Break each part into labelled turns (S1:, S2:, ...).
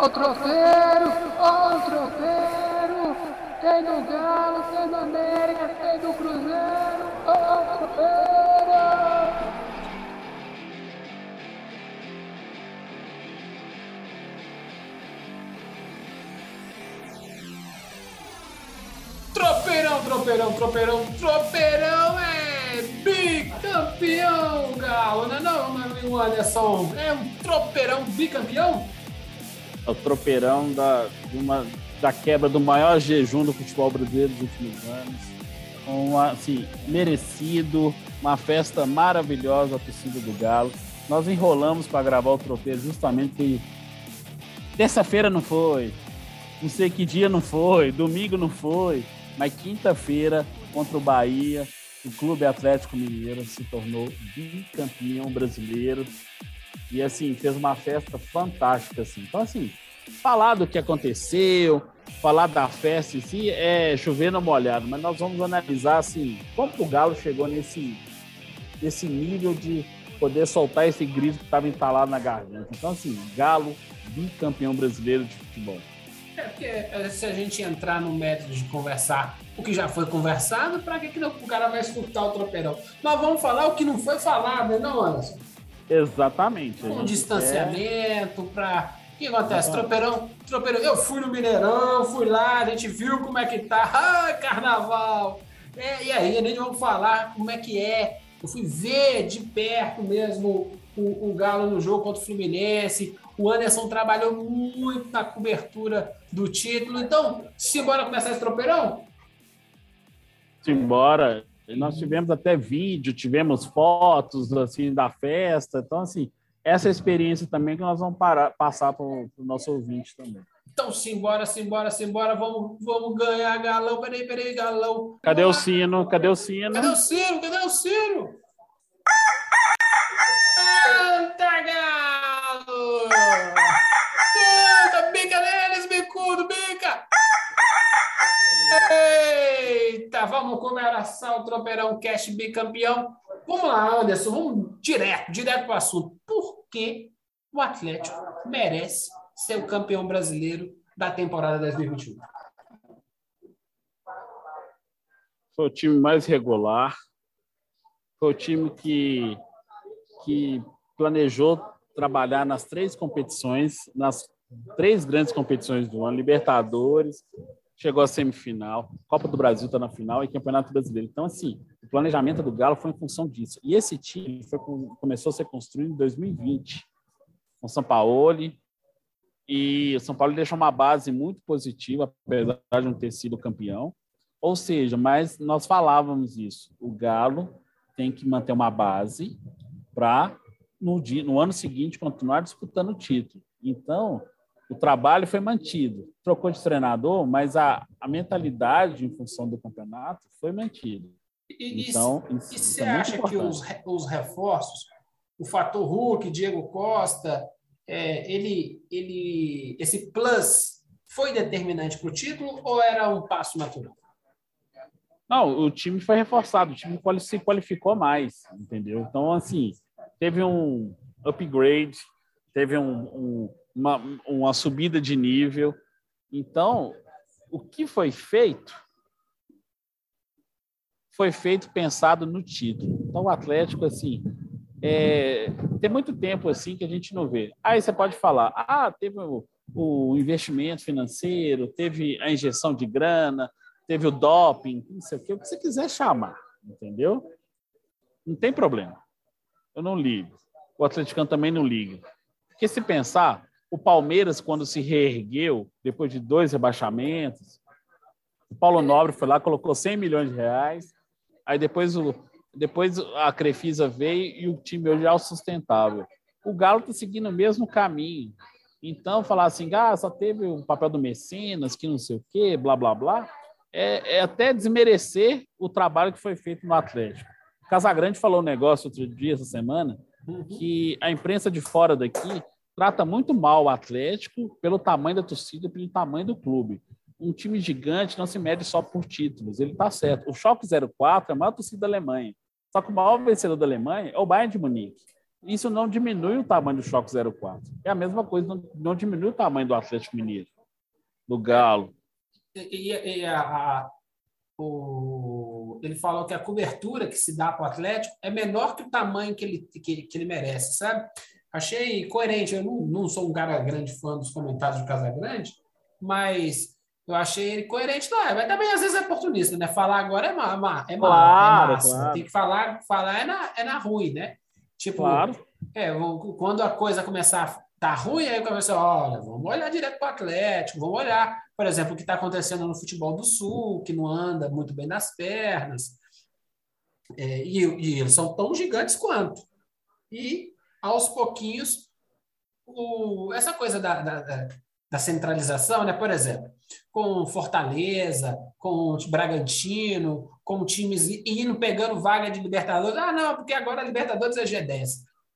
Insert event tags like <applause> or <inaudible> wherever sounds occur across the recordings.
S1: Ó o trofeiro, ó o. Tem do Galo, tem do América, tem do Cruzeiro. Ó o. Tropeirão, tropeirão, tropeirão, tropeirão é bicampeão, Galo, não é não, meu amigo Anderson? É um tropeirão bicampeão?
S2: O tropeirão da, uma, da quebra do maior jejum do futebol brasileiro dos últimos anos. Um, assim, merecido, uma festa maravilhosa a torcida do Galo. Nós enrolamos para gravar o tropeiro justamente porque terça-feira não foi, não sei que dia não foi, domingo não foi, mas quinta-feira, contra o Bahia, o Clube Atlético Mineiro se tornou bicampeão brasileiro. E, assim, fez uma festa fantástica, assim. Então, assim, falar do que aconteceu, falar da festa em si, é chover no molhado. Mas nós vamos analisar, assim, como o Galo chegou nesse, nesse nível de poder soltar esse grito que estava entalado na garganta. Então, assim, Galo, bicampeão brasileiro de futebol.
S1: É porque é, se a gente entrar no método de conversar o que já foi conversado, para que, que o cara vai escutar o tropeirão? Nós vamos falar o que não foi falado, né, não, Anderson?
S2: Exatamente.
S1: Um distanciamento quer... para. O que acontece? Tropeirão, tropeirão. Eu fui no Mineirão, fui lá, a gente viu como é que tá. Ai, <laughs> carnaval! É, e aí, a gente vai falar como é que é. Eu fui ver de perto mesmo o, o Galo no jogo contra o Fluminense, o Anderson trabalhou muito na cobertura do título. Então, simbora começar esse tropeirão?
S2: Simbora. Nós tivemos até vídeo, tivemos fotos assim da festa. Então, assim, essa experiência também que nós vamos parar, passar para o nosso ouvinte também.
S1: Então, simbora, simbora, simbora. Vamos, vamos ganhar galão. Peraí, peraí, galão.
S2: Cadê o sino? Cadê o sino?
S1: Cadê o sino? Cadê o sino? Eita, galo! Eita, vamos começar o Tropeirão Cash bicampeão. Vamos lá, Anderson, vamos direto, direto para o assunto. Por que o Atlético merece ser o campeão brasileiro da temporada 2021?
S2: Foi o time mais regular, foi o time que, que planejou trabalhar nas três competições, nas três grandes competições do ano, Libertadores, chegou à semifinal, Copa do Brasil está na final e Campeonato Brasileiro. Então, assim, o planejamento do Galo foi em função disso. E esse time foi, começou a ser construído em 2020, com São Paulo, e o São Paulo deixou uma base muito positiva, apesar de não ter sido campeão. Ou seja, mas nós falávamos isso. O Galo tem que manter uma base para no, no ano seguinte continuar disputando o título. Então, o trabalho foi mantido. Trocou de treinador, mas a, a mentalidade em função do campeonato foi mantida.
S1: E, então, e, isso, e você é acha importante. que os, os reforços, o fator Hulk, Diego Costa, é, ele, ele, esse plus foi determinante para o título ou era um passo natural?
S2: Não, o time foi reforçado, o time se qualificou mais, entendeu? Então, assim, teve um upgrade, teve um, um, uma, uma subida de nível. Então, o que foi feito foi feito pensado no título. Então, o Atlético, assim, é, tem muito tempo assim que a gente não vê. Aí você pode falar, ah, teve o, o investimento financeiro, teve a injeção de grana, teve o doping, não sei o que, o que você quiser chamar, entendeu? Não tem problema. Eu não ligo. O atleticano também não liga. Porque se pensar, o Palmeiras, quando se reergueu, depois de dois rebaixamentos, o Paulo Nobre foi lá, colocou 100 milhões de reais, aí depois, o, depois a Crefisa veio e o time hoje é autossustentável. O Galo está seguindo o mesmo caminho. Então, falar assim, ah, só teve o papel do Messinas, que não sei o quê, blá, blá, blá, é, é até desmerecer o trabalho que foi feito no Atlético. O Casagrande falou um negócio outro dia, essa semana, uhum. que a imprensa de fora daqui trata muito mal o Atlético pelo tamanho da torcida, pelo tamanho do clube. Um time gigante não se mede só por títulos, ele está certo. O Schalke 04 é a maior torcida da Alemanha. Só que o maior vencedor da Alemanha é o Bayern de Munique. Isso não diminui o tamanho do Choque 04. É a mesma coisa, não, não diminui o tamanho do Atlético Mineiro, do Galo.
S1: E, e, e a, a, o, ele falou que a cobertura que se dá para o Atlético é menor que o tamanho que ele, que, que ele merece, sabe? Achei coerente. Eu não, não sou um cara grande fã dos comentários do Casagrande, mas eu achei ele coerente lá. Mas também às vezes é oportunista, né? Falar agora é má, má é, má, claro, é massa. Claro. Tem que falar, falar é na, é na ruim, né? Tipo, claro. é, quando a coisa começar a tá ruim, aí começa, olha, vamos olhar direto para o Atlético, vamos olhar, por exemplo, o que está acontecendo no futebol do Sul, que não anda muito bem nas pernas. É, e, e, eles são tão gigantes quanto. E, aos pouquinhos, o, essa coisa da, da, da centralização, né? por exemplo, com Fortaleza, com Bragantino, com times indo pegando vaga de Libertadores. Ah, não, porque agora a Libertadores é G10.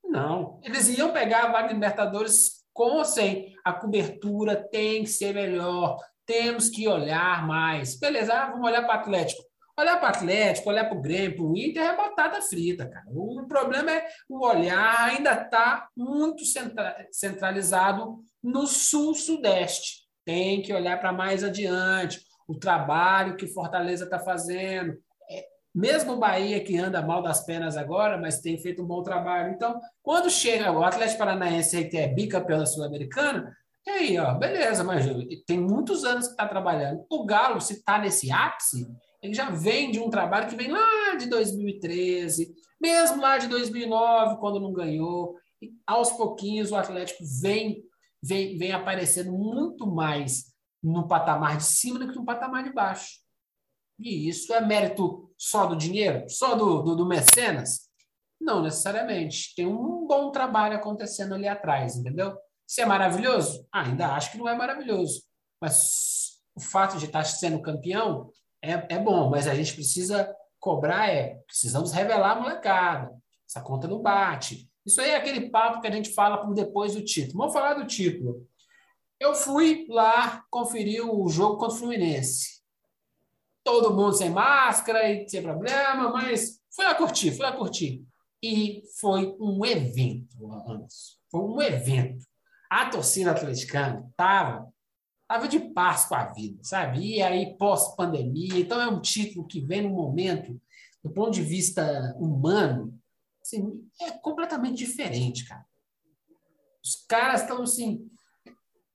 S1: Não, eles iam pegar a vaga de Libertadores com ou sem. A cobertura tem que ser melhor. Temos que olhar mais. Beleza, ah, vamos olhar para o Atlético. Olhar para o Atlético, olhar para o Grêmio, para o Inter é batata frita, cara. O problema é o olhar ainda está muito centralizado no sul-sudeste. Tem que olhar para mais adiante. O trabalho que Fortaleza está fazendo, mesmo o Bahia, que anda mal das pernas agora, mas tem feito um bom trabalho. Então, quando chega o Atlético Paranaense, que é bicampeão da Sul-Americana, e aí, ó, beleza, mas tem muitos anos que está trabalhando. O Galo, se está nesse ápice, ele já vem de um trabalho que vem lá de 2013, mesmo lá de 2009, quando não ganhou. E aos pouquinhos o Atlético vem, vem, vem aparecendo muito mais no patamar de cima do que no patamar de baixo. E isso é mérito só do dinheiro? Só do, do, do mecenas? Não necessariamente. Tem um bom trabalho acontecendo ali atrás, entendeu? Se é maravilhoso? Ah, ainda acho que não é maravilhoso. Mas o fato de estar sendo campeão é, é bom, mas a gente precisa cobrar, é, precisamos revelar a molecada. Essa conta não bate. Isso aí é aquele papo que a gente fala depois do título. Vamos falar do título. Eu fui lá conferir o jogo contra o Fluminense todo mundo sem máscara e sem problema, mas fui lá curtir, fui lá curtir. E foi um evento, Anderson. Foi um evento. A torcida atleticana estava tava de paz com a vida, sabe? E aí, pós-pandemia, então é um título que vem no momento, do ponto de vista humano, assim, é completamente diferente, cara. Os caras estão assim,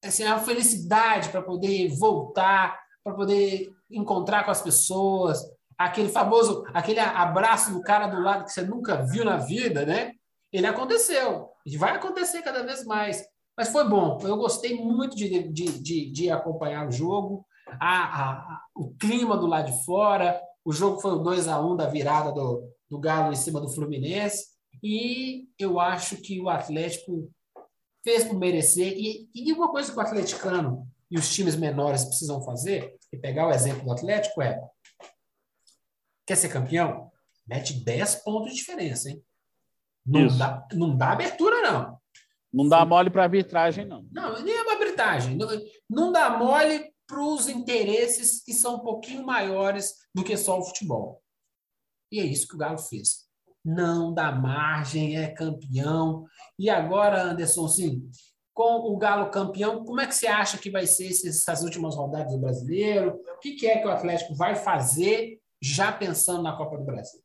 S1: assim, é uma felicidade para poder voltar, para poder encontrar com as pessoas, aquele famoso, aquele abraço do cara do lado que você nunca viu na vida, né? Ele aconteceu e vai acontecer cada vez mais. Mas foi bom, eu gostei muito de, de, de, de acompanhar o jogo, a, a, o clima do lado de fora. O jogo foi o 2 a 1 da virada do, do Galo em cima do Fluminense. E eu acho que o Atlético fez por merecer. E, e uma coisa que o atleticano e os times menores precisam fazer e pegar o exemplo do Atlético é: quer ser campeão? Mete 10 pontos de diferença, hein? Não, dá, não dá abertura, não.
S2: Não dá mole para arbitragem, não.
S1: Não, nem é uma arbitragem. Não, não dá mole para os interesses que são um pouquinho maiores do que só o futebol. E é isso que o Galo fez. Não dá margem, é campeão. E agora, Anderson, sim, com o Galo campeão, como é que você acha que vai ser essas últimas rodadas do Brasileiro? O que é que o Atlético vai fazer já pensando na Copa do Brasil?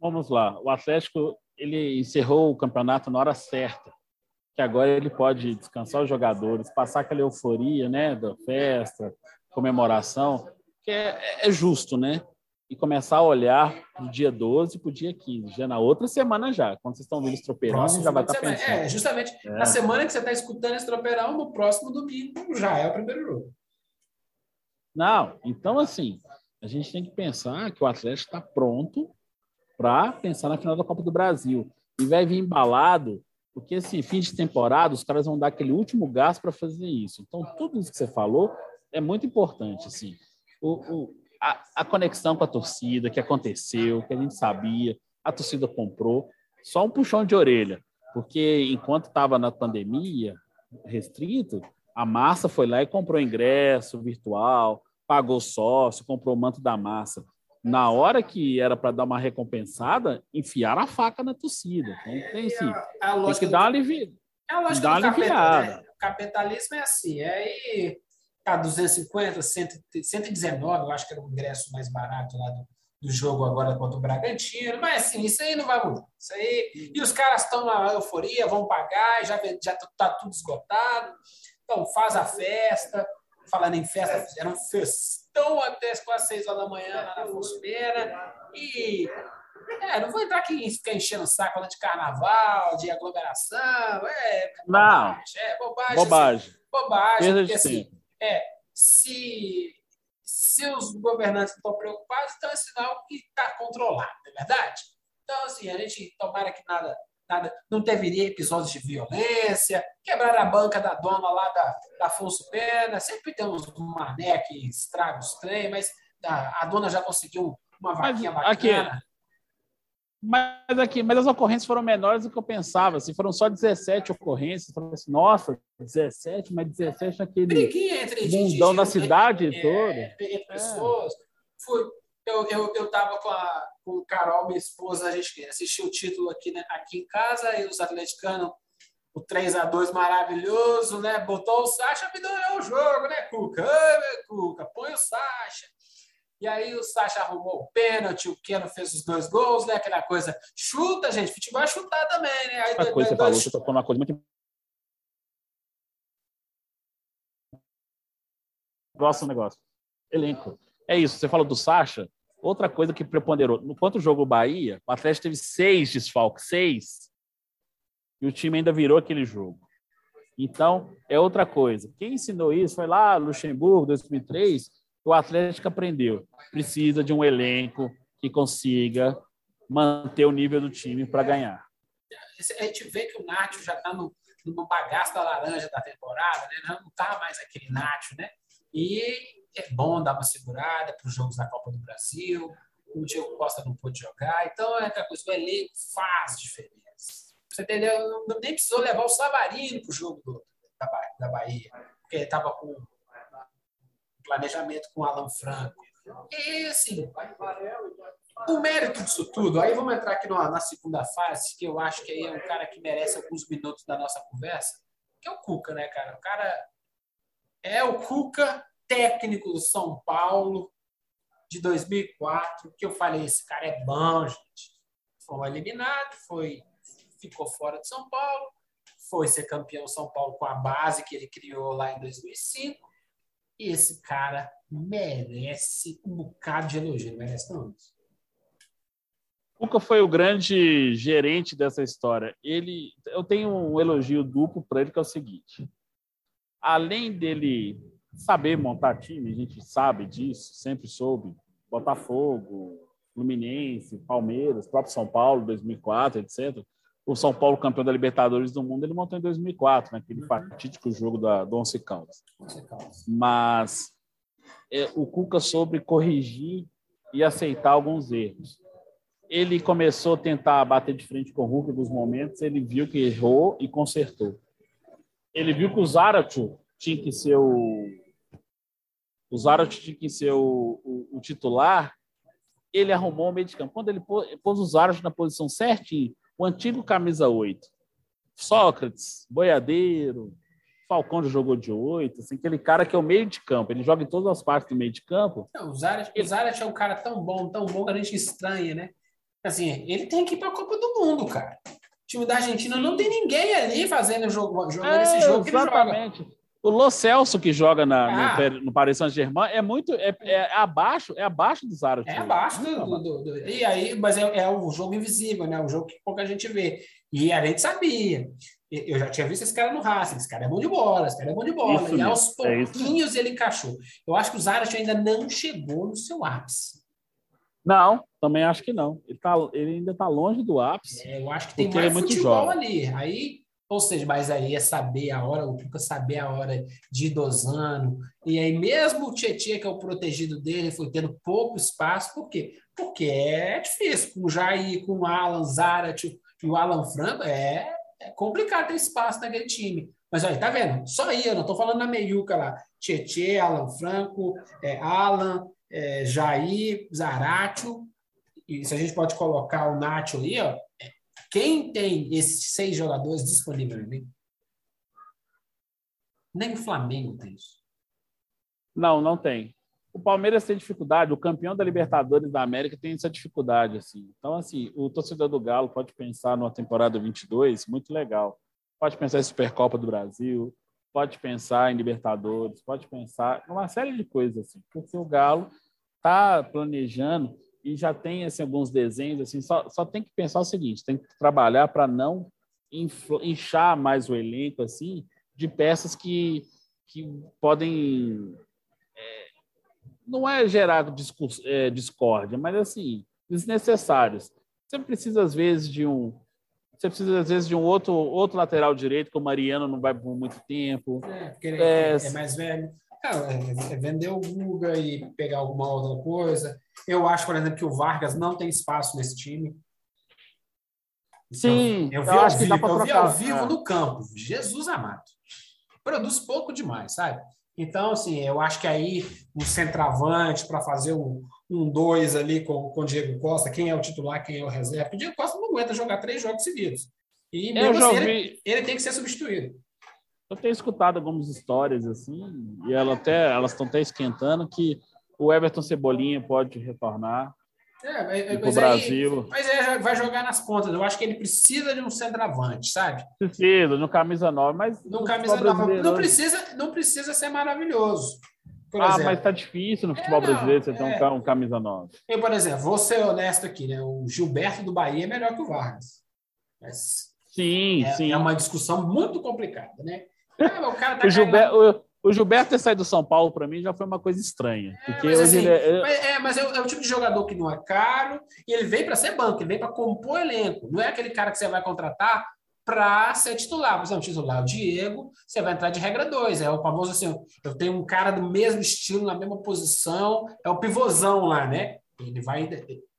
S2: Vamos lá. O Atlético ele encerrou o campeonato na hora certa, que agora ele pode descansar os jogadores, passar aquela euforia, né, da festa, comemoração, que é, é justo, né? e começar a olhar do dia 12 para o dia 15, já na outra semana já. Quando vocês estão vendo esse tropeirão, a gente já vai estar tá pensando.
S1: É, justamente é. na semana que você está escutando esse tropeirão, no próximo domingo já é o primeiro jogo.
S2: Não, então assim, a gente tem que pensar que o Atlético está pronto para pensar na final da Copa do Brasil. E vai vir embalado, porque assim, fim de temporada, os caras vão dar aquele último gás para fazer isso. Então, tudo isso que você falou é muito importante. Assim. O, o, a, a conexão com a torcida que aconteceu, que a gente sabia, a torcida comprou, só um puxão de orelha, porque enquanto estava na pandemia restrito, a massa foi lá e comprou ingresso virtual, pagou sócio, comprou o manto da massa. Na hora que era para dar uma recompensada, enfiaram a faca na torcida. Então, tem, assim, é tem que dar uma aliviada.
S1: É a lógica do capitalismo, né? O capitalismo é assim, é aí tá 250, 119, eu acho que era o ingresso mais barato lá do, do jogo agora contra o Bragantino, mas assim, isso aí não vai mudar. Isso aí, e os caras estão na euforia, vão pagar, já já tá tudo esgotado. Então faz a festa. Falando em festa, fizeram festão até quase 6 horas da manhã lá na Afonso E é, não vou entrar aqui e ficar enchendo o saco de carnaval, de aglomeração. É,
S2: não.
S1: É bobagem.
S2: Bobagem.
S1: Assim, bobagem. Porque, assim, é, se, se os governantes estão preocupados, então é sinal que está controlado, não é verdade? Então, assim, a gente tomara que nada, nada não teria episódios de violência, quebrar a banca da dona lá da, da Afonso Pena, sempre tem uns mané que estraga os trem, mas a, a dona já conseguiu uma vaquinha mas, bacana.
S2: Aqui, mas aqui, mas as ocorrências foram menores do que eu pensava. Assim, foram só 17 ocorrências. Assim, Nossa, 17, mas 17 naquele entre mundão da cidade é, toda.
S1: Entre pessoas. É. Eu, eu, eu tava com a com Carol, minha esposa, a gente assistiu o título aqui, né, aqui em casa, e os atleticanos, o 3 a 2 maravilhoso, né? Botou o Sacha, me deu o jogo, né, Cuca? Ai, Cuca, põe o Sacha. E aí o Sacha arrumou o pênalti, o Keno fez os dois gols, né? Aquela coisa, chuta, gente, futebol é chutar também, né? Aí,
S2: a coisa, você falou, você tocou numa coisa muito Gosto do negócio. Elenco. É isso, você falou do Sacha. Outra coisa que preponderou. No quanto jogo Bahia, o Atlético teve seis desfalques, seis. E o time ainda virou aquele jogo. Então, é outra coisa. Quem ensinou isso foi lá, Luxemburgo, 2003 o Atlético aprendeu. Precisa de um elenco que consiga manter o nível do time para ganhar.
S1: A gente vê que o Nacho já está bagaço da laranja da temporada, né? não está mais aquele Nacho, né? E é bom dar uma segurada para os jogos da Copa do Brasil. O Diego Costa não pôde jogar, então é aquela coisa, o elenco faz diferença. Você entendeu? Não, nem precisou levar o Savarino para o jogo do, da, da Bahia, porque ele estava com planejamento com Alan Franco. E assim, o mérito disso tudo, aí vamos entrar aqui na, na segunda fase, que eu acho que aí é um cara que merece alguns minutos da nossa conversa, que é o Cuca, né, cara? O cara é o Cuca, técnico do São Paulo, de 2004, que eu falei, esse cara é bom, gente. Foi eliminado, foi, ficou fora de São Paulo, foi ser campeão São Paulo com a base que ele criou lá em 2005, esse cara merece um bocado de elogio, merece não?
S2: Cuca foi o grande gerente dessa história. Ele, eu tenho um elogio duplo para ele que é o seguinte: além dele saber montar time, a gente sabe disso, sempre soube. Botafogo, Fluminense, Palmeiras, próprio São Paulo, 2004, etc o São Paulo campeão da Libertadores do Mundo, ele montou em 2004, naquele né? fatídico jogo da, do Once Caldas. Mas é, o Cuca soube corrigir e aceitar alguns erros. Ele começou a tentar bater de frente com o Hulk nos momentos, ele viu que errou e consertou. Ele viu que o Zarate tinha que ser o o Zarate tinha que ser o, o, o, titular, ele arrumou o meio de campo. Quando ele pôs, pôs o Zarate na posição certinha, o antigo camisa 8, Sócrates, Boiadeiro, Falcão jogou de 8, assim, aquele cara que é o meio de campo, ele joga em todas as partes do meio de campo.
S1: Não, o Zarat, ele... é um cara tão bom, tão bom que a gente estranha, né? Assim, ele tem que ir para a Copa do Mundo, cara. O time da Argentina não tem ninguém ali fazendo jogo, jogando é, esse jogo
S2: exatamente. O Lo Celso que joga na, ah. no, no Paris Saint-Germain é muito é, é, abaixo é abaixo do Zara.
S1: É abaixo do, do, do, e aí mas é, é o jogo invisível, né? O jogo que pouca gente vê. E a gente sabia. Eu já tinha visto esse cara no Racing. Esse cara é bom de bola, esse cara é bom de bola. Isso e aos é pouquinhos ele encaixou. Eu acho que o Zara ainda não chegou no seu ápice.
S2: Não, também acho que não. Ele, tá, ele ainda está longe do ápice.
S1: É, eu acho que tem mais é futebol ali. Aí ou seja, mas aí é saber a hora, o Cuca saber a hora de ir. E aí, mesmo o Tietchan, que é o protegido dele, foi tendo pouco espaço. Por quê? Porque é difícil. Com o Jair, com o Alan, Zarat e o Alan Franco, é, é complicado ter espaço naquele time. Mas aí, tá vendo? Só aí, eu não tô falando na meiuca lá. Tietchan, Alan Franco, é, Alan, é, Jair, Zaratio, e se a gente pode colocar o Nacho aí, ó, quem tem esses seis jogadores disponíveis? Nem o Flamengo tem isso.
S2: Não, não tem. O Palmeiras tem dificuldade, o campeão da Libertadores da América tem essa dificuldade. assim. Então, assim, o torcedor do Galo pode pensar numa temporada 22, muito legal. Pode pensar em Supercopa do Brasil, pode pensar em Libertadores, pode pensar em uma série de coisas, assim, porque o Galo está planejando e já tem assim, alguns desenhos, assim, só, só tem que pensar o seguinte, tem que trabalhar para não inchar mais o elenco, assim, de peças que, que podem não é gerar é, discórdia, mas assim, desnecessários. Você precisa, às vezes, de um. Você precisa, às vezes, de um outro, outro lateral direito, que o Mariano não vai por muito tempo.
S1: É, porque ele é, é, é mais velho. É, é, vender o Guga e pegar alguma outra coisa. Eu acho, por exemplo, que o Vargas não tem espaço nesse time.
S2: Sim,
S1: eu, eu vi eu acho vivo, que dá. Eu vi ao vivo é. no campo. Jesus amado. Produz pouco demais, sabe? Então, assim, eu acho que aí um centroavante para fazer um, um dois ali com, com o Diego Costa, quem é o titular, quem é o reserva. O Diego Costa não aguenta jogar três jogos seguidos. E mesmo assim, ele, ele, tem que ser substituído.
S2: Eu tenho escutado algumas histórias assim, e ela até, elas estão até esquentando que o Everton Cebolinha pode retornar.
S1: É, mas, Brasil. Aí, mas é, vai jogar nas pontas. Eu acho que ele precisa de um centroavante, sabe?
S2: Precisa, no camisa 9, mas.
S1: No camisa 9. Não precisa, não precisa ser maravilhoso.
S2: Ah, exemplo, mas tá difícil no futebol é, brasileiro você ter um, é. um camisa 9.
S1: Eu, por exemplo, vou ser honesto aqui, né? O Gilberto do Bahia é melhor que o Vargas. Mas
S2: sim,
S1: é,
S2: sim.
S1: É uma discussão muito complicada, né?
S2: O tá o Gilberto, o Gilberto ter saído do São Paulo, para mim, já foi uma coisa estranha. É, porque
S1: mas, assim,
S2: ele é...
S1: Mas, é, mas é, é, o tipo de jogador que não é caro e ele vem para ser banco, ele vem para compor elenco. Não é aquele cara que você vai contratar para ser titular. Por exemplo, titular o Diego, você vai entrar de regra 2. É o famoso assim: eu tenho um cara do mesmo estilo, na mesma posição, é o pivôzão lá, né? Ele vai.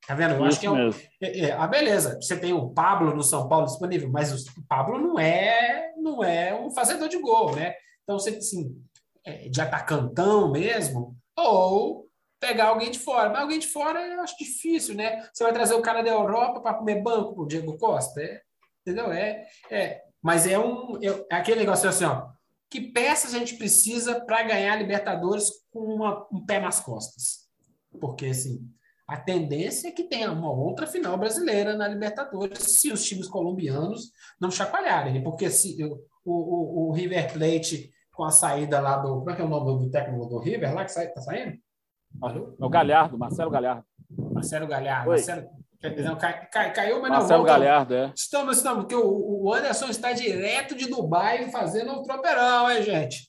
S1: Tá vendo? Eu acho que é um. É, é, ah, beleza. Você tem o Pablo no São Paulo disponível, mas o Pablo não é, não é um fazedor de gol, né? Então, você, assim, é, de atacantão mesmo, ou pegar alguém de fora. Mas alguém de fora eu acho difícil, né? Você vai trazer o cara da Europa para comer banco o Diego Costa, é, entendeu? É, é, mas é um é aquele negócio assim, ó. Que peças a gente precisa para ganhar Libertadores com uma, um pé nas costas? Porque assim, a tendência é que tenha uma outra final brasileira na Libertadores se os times colombianos não chacoalharem. Porque se o, o, o River Plate com a saída lá do. Como é que é o nome do técnico do River lá que sai, tá saindo?
S2: É o Galhardo, Marcelo Galhardo.
S1: Marcelo Galhardo. Marcelo, cai, cai, caiu, mas
S2: Marcelo não Galhardo, é.
S1: Estamos, estamos, porque o, o Anderson está direto de Dubai fazendo um tropeirão, hein, gente?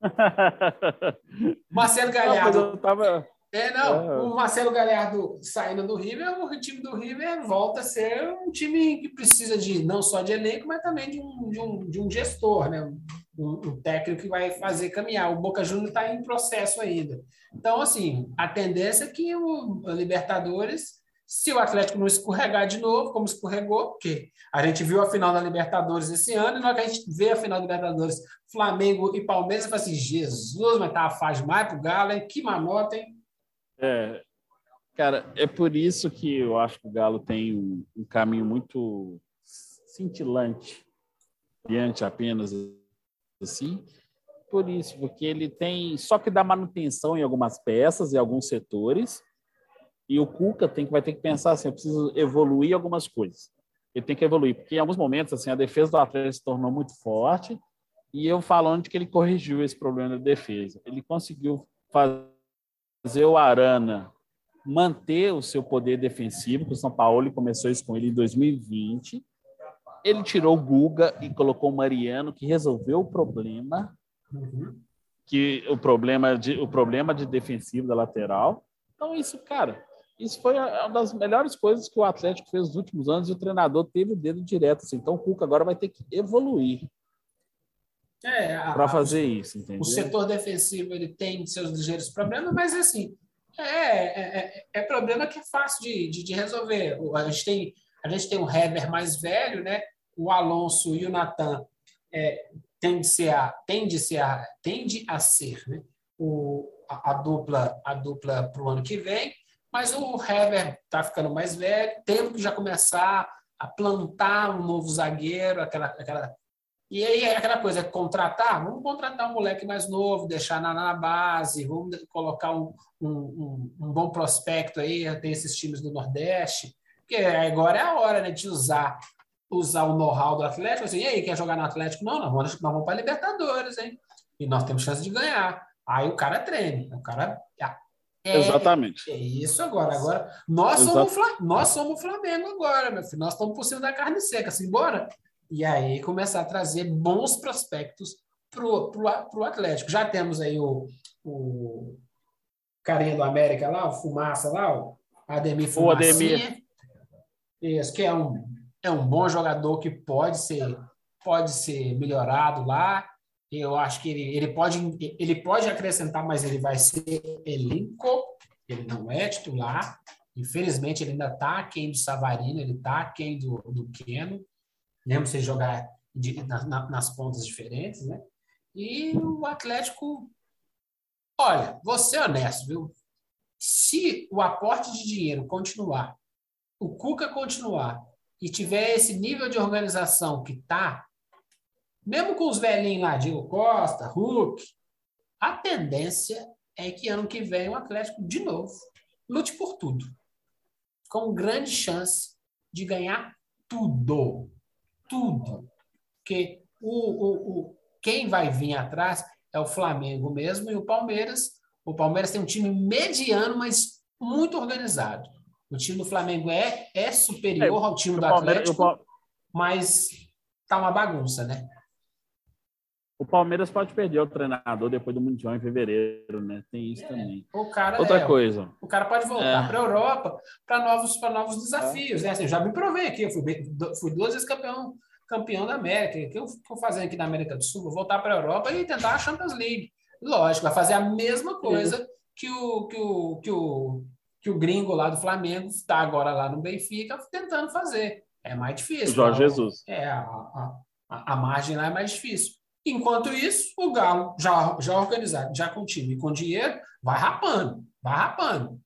S1: <laughs> Marcelo Galhardo. Não, tava... É, não. É. O Marcelo Galhardo saindo do River, o time do River volta a ser um time que precisa de não só de elenco, mas também de um, de um, de um gestor, né? Um, técnico que vai fazer caminhar. O Boca Juniors está em processo ainda. Então, assim, a tendência é que o Libertadores, se o Atlético não escorregar de novo, como escorregou, porque a gente viu a final da Libertadores esse ano, e na hora que a gente vê a final da Libertadores, Flamengo e Palmeiras, fala assim: Jesus, mas tá faz mais pro Galo, hein? Que manota, hein?
S2: É, cara, é por isso que eu acho que o Galo tem um, um caminho muito cintilante diante apenas assim. Por isso, porque ele tem só que dar manutenção em algumas peças e alguns setores. E o Cuca tem que vai ter que pensar assim, eu preciso evoluir algumas coisas. Ele tem que evoluir, porque em alguns momentos assim, a defesa do Atlético se tornou muito forte, e eu falando que ele corrigiu esse problema da defesa. Ele conseguiu fazer o Arana manter o seu poder defensivo, que o São Paulo começou isso com ele em 2020 ele tirou o Guga e colocou o Mariano, que resolveu o problema, que o problema de o problema de defensivo da lateral. Então isso, cara, isso foi uma das melhores coisas que o Atlético fez nos últimos anos e o treinador teve o dedo direto. Assim. Então o Cuca agora vai ter que evoluir
S1: é,
S2: para fazer isso. Entendeu?
S1: O setor defensivo ele tem seus ligeiros problemas, mas assim é, é, é, é problema que é fácil de, de, de, resolver. A gente tem a gente tem um Hever mais velho, né? o Alonso e o Natan é, tende, a, tende, a, tende a ser né? o, a, a dupla a dupla para o ano que vem, mas o Hever está ficando mais velho, temos que já começar a plantar um novo zagueiro, aquela, aquela e aí é aquela coisa, contratar, vamos contratar um moleque mais novo, deixar na, na base, vamos colocar um, um, um, bom prospecto aí, tem esses times do Nordeste, porque agora é a hora né, de usar usar o know-how do Atlético, assim, e aí, quer jogar no Atlético? Não, não, nós vamos para Libertadores, hein? E nós temos chance de ganhar. Aí o cara treme, o cara...
S2: É, Exatamente.
S1: É isso agora. Agora, nós somos, nós somos o Flamengo agora, meu filho. Nós estamos por cima da carne seca, assim, bora? E aí começar a trazer bons prospectos para o Atlético. Já temos aí o, o carinha do América lá, o Fumaça lá, o Ademir Fumacinha. O Ademir. Isso, que é um é um bom jogador que pode ser pode ser melhorado lá. Eu acho que ele, ele, pode, ele pode acrescentar, mas ele vai ser elenco, ele não é titular. Infelizmente, ele ainda está aquém do Savarino, ele está aquém do, do Keno. Lembra se jogar de, na, nas pontas diferentes, né? E o Atlético, olha, vou ser honesto, viu? Se o aporte de dinheiro continuar, o Cuca continuar e tiver esse nível de organização que tá, mesmo com os velhinhos lá, Diego Costa, Hulk, a tendência é que ano que vem o Atlético, de novo, lute por tudo. Com grande chance de ganhar tudo. Tudo. Porque o, o, o, quem vai vir atrás é o Flamengo mesmo e o Palmeiras. O Palmeiras tem um time mediano, mas muito organizado. O time do Flamengo é, é superior é, ao time do Atlético, mas tá uma bagunça, né?
S2: O Palmeiras pode perder o treinador depois do Mundial em fevereiro, né? Tem isso é, também.
S1: O cara,
S2: Outra
S1: é,
S2: coisa.
S1: O cara pode voltar é. para a Europa para novos, novos desafios. Né? Assim, eu já me provei aqui, eu fui, fui duas vezes campeão, campeão da América. O que eu estou fazendo aqui na América do Sul? Vou voltar para a Europa e tentar a Champions League. Lógico, vai fazer a mesma coisa que o, que o, que o que o gringo lá do Flamengo está agora lá no Benfica tentando fazer. É mais difícil.
S2: Jorge
S1: tá?
S2: Jesus.
S1: É, a, a, a, margem lá é mais difícil. Enquanto isso, o Galo, já, já organizado, já com time e com dinheiro, vai rapando, vai rapando.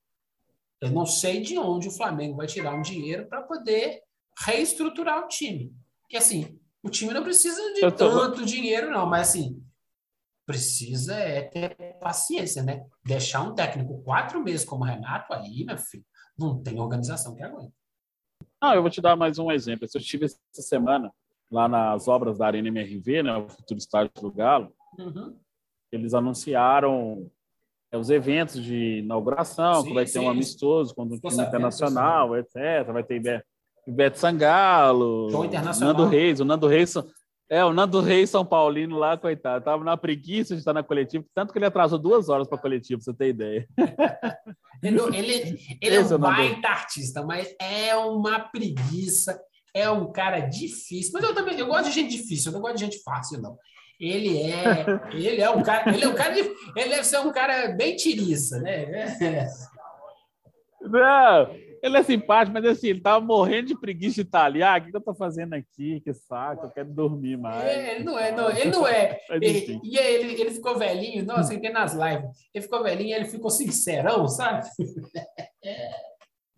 S1: Eu não sei de onde o Flamengo vai tirar um dinheiro para poder reestruturar o time. Porque, assim, o time não precisa de tô... tanto dinheiro, não, mas, assim, precisa é ter paciência, né? Deixar um técnico quatro meses como Renato aí, meu filho, não tem organização que aguenta.
S2: Não, eu vou te dar mais um exemplo. Eu estive essa semana lá nas obras da Arena MRV, né, o futuro estádio do Galo. Uhum. Eles anunciaram é, os eventos de inauguração, sim, que vai ter sim. um amistoso com o time internacional, etc. Vai ter Beto Sangalo, Nando Reis. O Nando Reis é, o Nando Reis São Paulino lá, coitado, tava na preguiça de estar na coletiva, tanto que ele atrasou duas horas para a coletiva, você ter ideia. <laughs>
S1: Ele, ele, ele é um baita artista, mas é uma preguiça, é um cara difícil. Mas eu também eu gosto de gente difícil, eu não gosto de gente fácil, não. Ele é, <laughs> ele é um cara, ele é um cara, de, ele deve ser um cara bem tiriça, né? <laughs>
S2: Não, ele é simpático, mas assim, ele tava morrendo de preguiça de italiano. Ah, o que, eu tô fazendo aqui? Que saco, eu quero dormir mais.
S1: É, ele não é, não, ele não é. <laughs> Ele, e aí ele, ele ficou velhinho, nossa, tem nas lives. Ele ficou velhinho, ele ficou sincerão, sabe?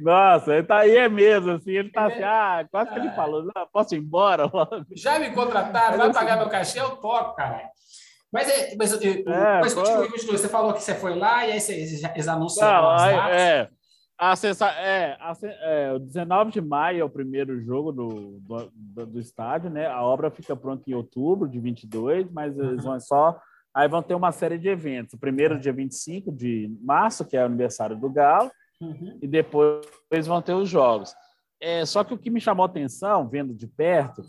S2: Nossa, ele tá aí é mesmo, assim, ele tá assim, ah, quase que ele ah. falou, não, posso ir embora logo. <laughs>
S1: Já me contrataram, vai pagar meu cachê, eu toco, caralho. Mas, é, mas, é, mas continua, continua, você falou que você foi lá e aí vocês, eles anunciaram não, as datas.
S2: É, Acessar, é, é, o 19 de maio é o primeiro jogo do, do, do, estádio, né? A obra fica pronta em outubro de 22, mas eles vão só. Aí vão ter uma série de eventos. O primeiro, dia 25 de março, que é o aniversário do Galo, uhum. e depois vão ter os jogos. É, só que o que me chamou a atenção, vendo de perto,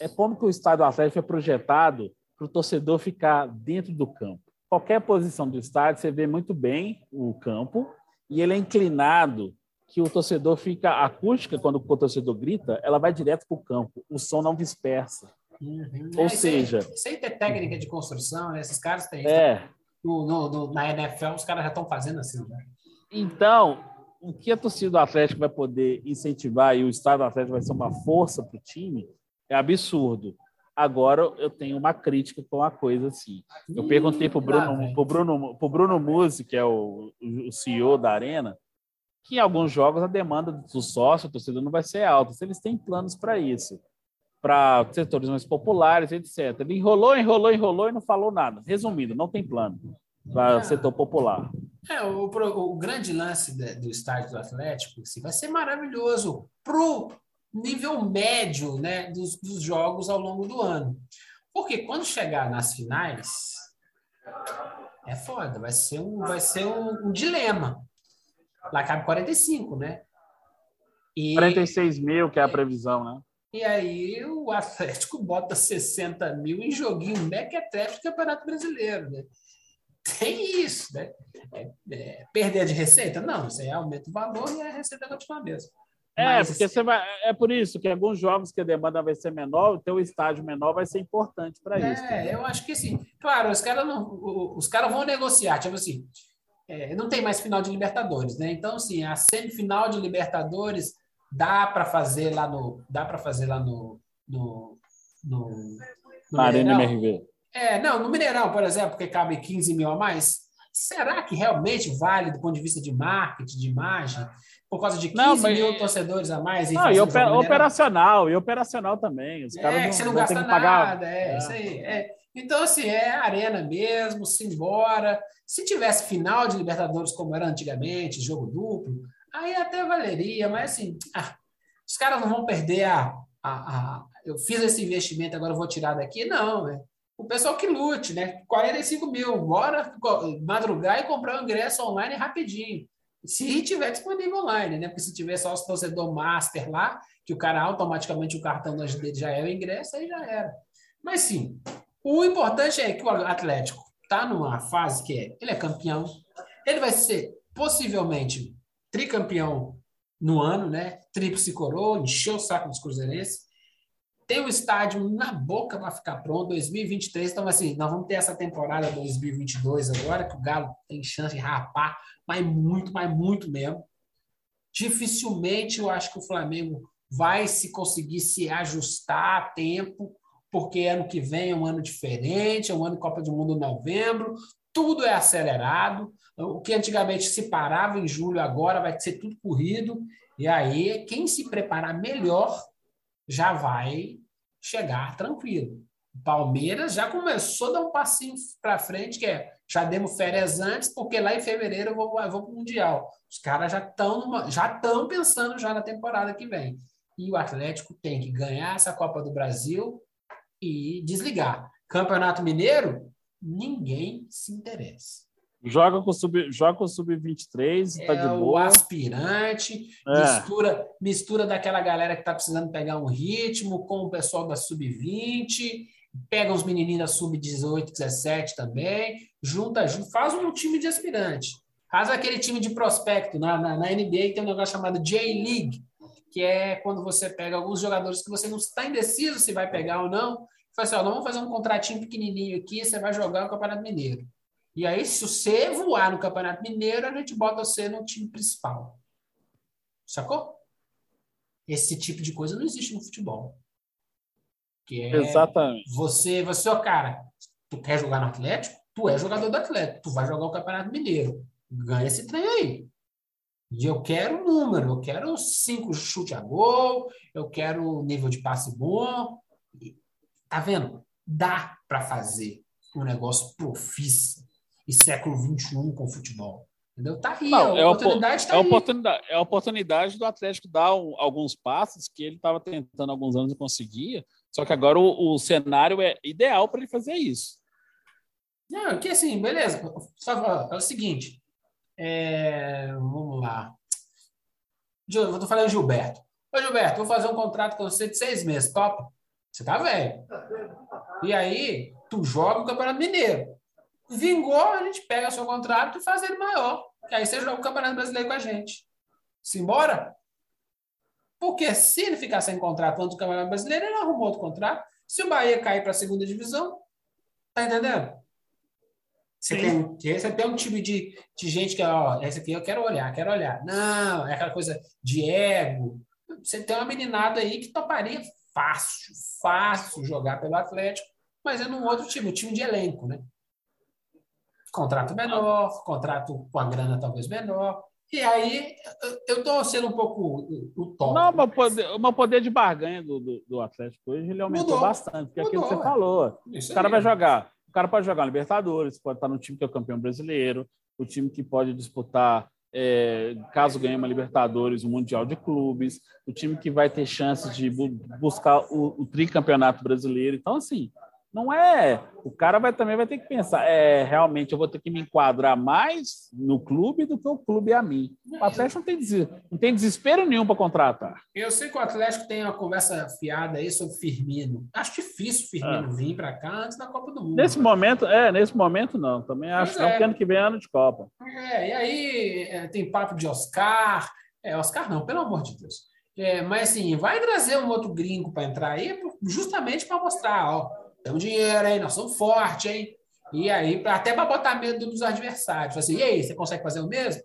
S2: é como que o estádio Atlético foi projetado para o torcedor ficar dentro do campo. Qualquer posição do estádio, você vê muito bem o campo, e ele é inclinado que o torcedor fica a acústica quando o torcedor grita, ela vai direto para o campo, o som não dispersa. Uhum. Ou é, seja,
S1: aí, tem técnica de construção, né? Esses caras têm.
S2: É.
S1: No, no, no, na NFL, os caras já estão fazendo assim. Né?
S2: Então, o que a torcida do Atlético vai poder incentivar e o estado do Atlético vai ser uma força para o time é absurdo. Agora eu tenho uma crítica com a coisa assim. Eu perguntei para o Bruno, pro Bruno, pro Bruno Musi, que é o, o CEO da Arena, que em alguns jogos a demanda do sócio, do torcedor, não vai ser alta. Se eles têm planos para isso, para setores mais populares, etc. Ele enrolou, enrolou, enrolou e não falou nada. Resumindo, não tem plano para o setor popular.
S1: É, o, o, grande lance do estádio do Atlético assim, vai ser maravilhoso para o nível médio né, dos, dos jogos ao longo do ano. Porque quando chegar nas finais, é foda, vai ser um, vai ser um, um dilema. Lá cabe 45, né?
S2: E, 46 mil, que é a previsão, né?
S1: E aí o Atlético bota 60 mil em joguinho mequetréfico do Campeonato Brasileiro, né? Tem isso, né? É, é, perder de receita? Não, isso aí aumenta o valor e a receita continua a mesma.
S2: É, Mas, porque você vai, é por isso que alguns jogos que a demanda vai ser menor, o teu estágio menor vai ser importante para é, isso.
S1: É, eu acho que sim. Claro, os caras não, os caras vão negociar, tipo assim, é, não tem mais final de Libertadores, né? Então, assim, a semifinal de Libertadores dá para fazer lá no, dá para fazer lá no, no, no,
S2: no Arena MRV.
S1: É, não, no Mineirão, por exemplo, que cabe 15 mil a mais. Será que realmente vale do ponto de vista de marketing, de imagem? por causa de 15 não, mas... mil torcedores a mais.
S2: Não, e oper, operacional, e operacional também. Os
S1: é, caras não, você não, gasta nada, pagar... é, é, isso aí. É. Então, assim, é arena mesmo, simbora. Se tivesse final de Libertadores como era antigamente, jogo duplo, aí até valeria, mas assim, ah, os caras não vão perder a, a, a, Eu fiz esse investimento, agora vou tirar daqui. Não, né? O pessoal que lute, né? 45 mil, bora madrugar e comprar o ingresso online rapidinho. Se tiver disponível online, né? Porque se tiver só o torcedor master lá, que o cara automaticamente o cartão dele já é o ingresso, aí já era. Mas sim, o importante é que o Atlético está numa fase que é, ele é campeão, ele vai ser possivelmente tricampeão no ano, né? Tríplice coroa, encheu o saco dos cruzeirenses. Tem o estádio na boca para ficar pronto, 2023. Então, assim, nós vamos ter essa temporada 2022 agora, que o Galo tem chance de rapar mas muito, mas muito mesmo. Dificilmente eu acho que o Flamengo vai se conseguir se ajustar a tempo, porque ano que vem é um ano diferente, é um ano de Copa do Mundo em novembro, tudo é acelerado. O que antigamente se parava em julho, agora vai ser tudo corrido. E aí, quem se preparar melhor já vai chegar tranquilo. O Palmeiras já começou a dar um passinho para frente, que é já demos férias antes, porque lá em fevereiro eu vou, eu vou para o Mundial. Os caras já estão já pensando já na temporada que vem. E o Atlético tem que ganhar essa Copa do Brasil e desligar. Campeonato Mineiro, ninguém se interessa.
S2: Joga com sub, joga com sub-23, tá é de boa.
S1: O aspirante, é. mistura, mistura daquela galera que está precisando pegar um ritmo com o pessoal da sub-20 pega os menininhos da sub-18, 17 também, junta, faz um time de aspirante. Faz aquele time de prospecto. Na, na, na NBA tem um negócio chamado J-League, que é quando você pega alguns jogadores que você não está indeciso se vai pegar ou não. Fala assim, ó, vamos fazer um contratinho pequenininho aqui, você vai jogar o Campeonato Mineiro. E aí, se você voar no Campeonato Mineiro, a gente bota você no time principal. Sacou? Esse tipo de coisa não existe no futebol. Que é
S2: Exatamente.
S1: Você, você, ó, cara, tu quer jogar no Atlético? Tu é jogador do Atlético, tu vai jogar o Campeonato Mineiro. Ganha esse trem aí. E eu quero número, eu quero cinco chute a gol, eu quero nível de passe bom. Tá vendo? Dá para fazer um negócio profissa e século XXI com futebol. Entendeu? Tá aí, Não, a oportunidade está é
S2: aí. Oportunidade, é a oportunidade do Atlético dar um, alguns passos que ele estava tentando há alguns anos e conseguia, só que agora o, o cenário é ideal para ele fazer isso.
S1: Não, que assim, beleza. Só é o seguinte. É, vamos lá. Eu estou falando Gilberto. Ô, Gilberto, vou fazer um contrato com você de seis meses, topa? Você tá velho. E aí, tu joga o Campeonato Mineiro. Vingou, a gente pega seu contrato e faz ele maior. E aí você joga o Campeonato Brasileiro com a gente. Simbora? Porque se ele ficar sem contrato antes do Campeonato Brasileiro, ele arrumou outro contrato. Se o Bahia cair para a segunda divisão, tá entendendo? Você tem, você tem um time de, de gente que, ó, essa aqui eu quero olhar, quero olhar. Não, é aquela coisa de ego. Você tem uma meninada aí que toparia fácil, fácil jogar pelo Atlético, mas é num outro time, um time de elenco, né? Contrato menor, contrato com a grana talvez menor. E aí, eu estou sendo um pouco o top.
S2: Não, mas poder, o poder de barganha do, do, do, Atlético hoje ele aumentou Mudou. bastante, porque Mudou, aquilo que você falou. O cara aí. vai jogar. O cara pode jogar Libertadores, pode estar no time que é o campeão brasileiro, o time que pode disputar, é, caso ganhe uma Libertadores, o um Mundial de Clubes, o time que vai ter chances de buscar o, o tricampeonato brasileiro. Então, assim, não é. O cara vai também vai ter que pensar, é, realmente eu vou ter que me enquadrar mais no clube do que o clube a mim. O Atlético não tem, não tem desespero nenhum para contratar.
S1: Eu sei que o Atlético tem uma conversa fiada aí sobre Firmino. Acho difícil o Firmino é. vir para cá antes da Copa do Mundo.
S2: Nesse momento, é, nesse momento não. Também acho que é. ano que vem é ano de Copa.
S1: É, e aí é, tem papo de Oscar. É, Oscar não, pelo amor de Deus. É, mas assim, vai trazer um outro gringo para entrar aí, justamente para mostrar, ó temos dinheiro, hein? Nós somos fortes, hein? E aí, até para botar medo dos adversários. Assim, e aí, você consegue fazer o mesmo?